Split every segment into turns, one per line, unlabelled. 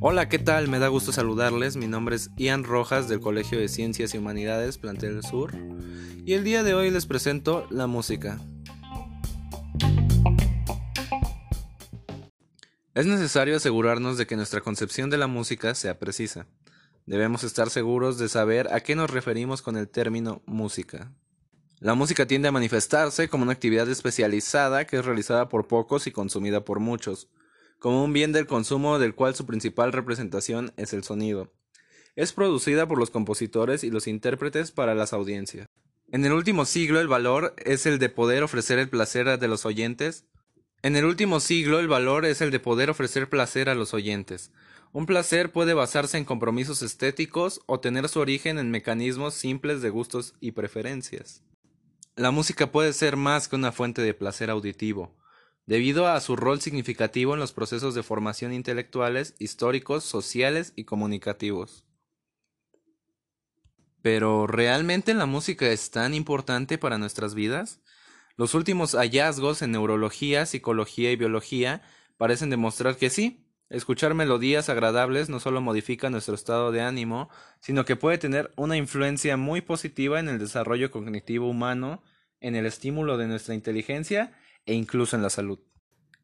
Hola, ¿qué tal? Me da gusto saludarles. Mi nombre es Ian Rojas del Colegio de Ciencias y Humanidades Plantel Sur y el día de hoy les presento la música. Es necesario asegurarnos de que nuestra concepción de la música sea precisa. Debemos estar seguros de saber a qué nos referimos con el término música. La música tiende a manifestarse como una actividad especializada que es realizada por pocos y consumida por muchos, como un bien del consumo del cual su principal representación es el sonido. Es producida por los compositores y los intérpretes para las audiencias. En el último siglo el valor es el de poder ofrecer el placer de los oyentes en el último siglo el valor es el de poder ofrecer placer a los oyentes. Un placer puede basarse en compromisos estéticos o tener su origen en mecanismos simples de gustos y preferencias. La música puede ser más que una fuente de placer auditivo, debido a su rol significativo en los procesos de formación intelectuales, históricos, sociales y comunicativos. Pero ¿realmente la música es tan importante para nuestras vidas? Los últimos hallazgos en neurología, psicología y biología parecen demostrar que sí, escuchar melodías agradables no solo modifica nuestro estado de ánimo, sino que puede tener una influencia muy positiva en el desarrollo cognitivo humano, en el estímulo de nuestra inteligencia e incluso en la salud.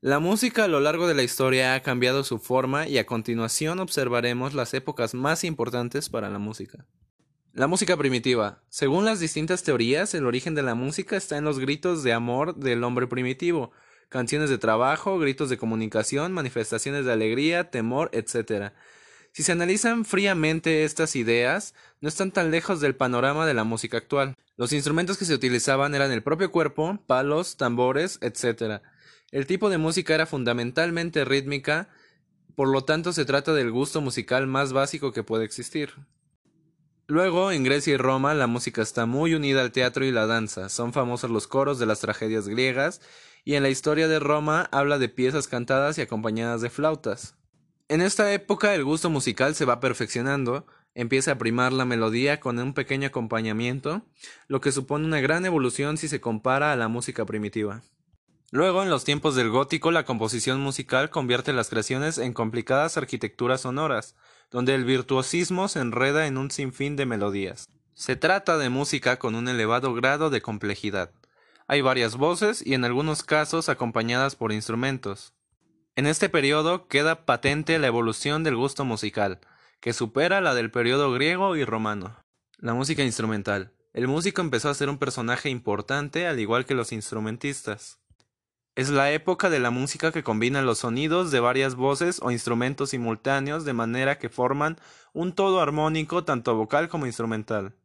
La música a lo largo de la historia ha cambiado su forma y a continuación observaremos las épocas más importantes para la música. La música primitiva. Según las distintas teorías, el origen de la música está en los gritos de amor del hombre primitivo, canciones de trabajo, gritos de comunicación, manifestaciones de alegría, temor, etc. Si se analizan fríamente estas ideas, no están tan lejos del panorama de la música actual. Los instrumentos que se utilizaban eran el propio cuerpo, palos, tambores, etc. El tipo de música era fundamentalmente rítmica, por lo tanto se trata del gusto musical más básico que puede existir. Luego, en Grecia y Roma, la música está muy unida al teatro y la danza. Son famosos los coros de las tragedias griegas, y en la historia de Roma habla de piezas cantadas y acompañadas de flautas. En esta época el gusto musical se va perfeccionando, empieza a primar la melodía con un pequeño acompañamiento, lo que supone una gran evolución si se compara a la música primitiva. Luego, en los tiempos del gótico, la composición musical convierte las creaciones en complicadas arquitecturas sonoras, donde el virtuosismo se enreda en un sinfín de melodías. Se trata de música con un elevado grado de complejidad. Hay varias voces y en algunos casos acompañadas por instrumentos. En este periodo queda patente la evolución del gusto musical, que supera la del periodo griego y romano. La música instrumental. El músico empezó a ser un personaje importante al igual que los instrumentistas. Es la época de la música que combina los sonidos de varias voces o instrumentos simultáneos de manera que forman un todo armónico tanto vocal como instrumental.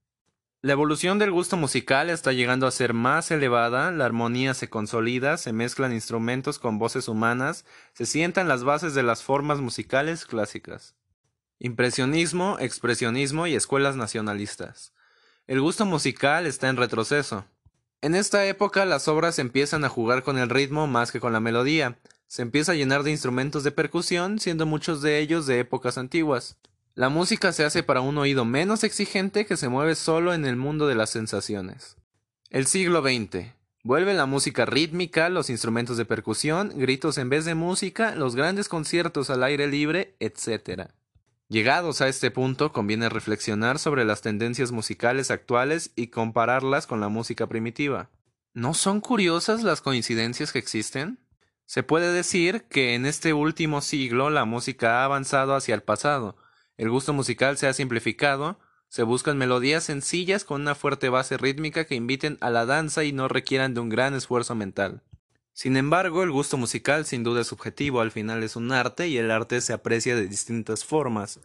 La evolución del gusto musical está llegando a ser más elevada, la armonía se consolida, se mezclan instrumentos con voces humanas, se sientan las bases de las formas musicales clásicas. Impresionismo, expresionismo y escuelas nacionalistas. El gusto musical está en retroceso. En esta época las obras empiezan a jugar con el ritmo más que con la melodía. Se empieza a llenar de instrumentos de percusión, siendo muchos de ellos de épocas antiguas. La música se hace para un oído menos exigente que se mueve solo en el mundo de las sensaciones. El siglo XX. Vuelve la música rítmica, los instrumentos de percusión, gritos en vez de música, los grandes conciertos al aire libre, etc. Llegados a este punto, conviene reflexionar sobre las tendencias musicales actuales y compararlas con la música primitiva. ¿No son curiosas las coincidencias que existen? Se puede decir que en este último siglo la música ha avanzado hacia el pasado, el gusto musical se ha simplificado, se buscan melodías sencillas con una fuerte base rítmica que inviten a la danza y no requieran de un gran esfuerzo mental. Sin embargo, el gusto musical sin duda es subjetivo, al final es un arte y el arte se aprecia de distintas formas,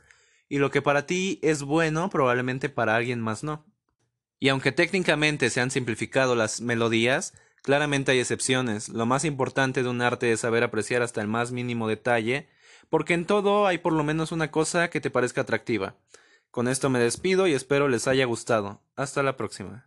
y lo que para ti es bueno probablemente para alguien más no. Y aunque técnicamente se han simplificado las melodías, claramente hay excepciones. Lo más importante de un arte es saber apreciar hasta el más mínimo detalle, porque en todo hay por lo menos una cosa que te parezca atractiva. Con esto me despido y espero les haya gustado. Hasta la próxima.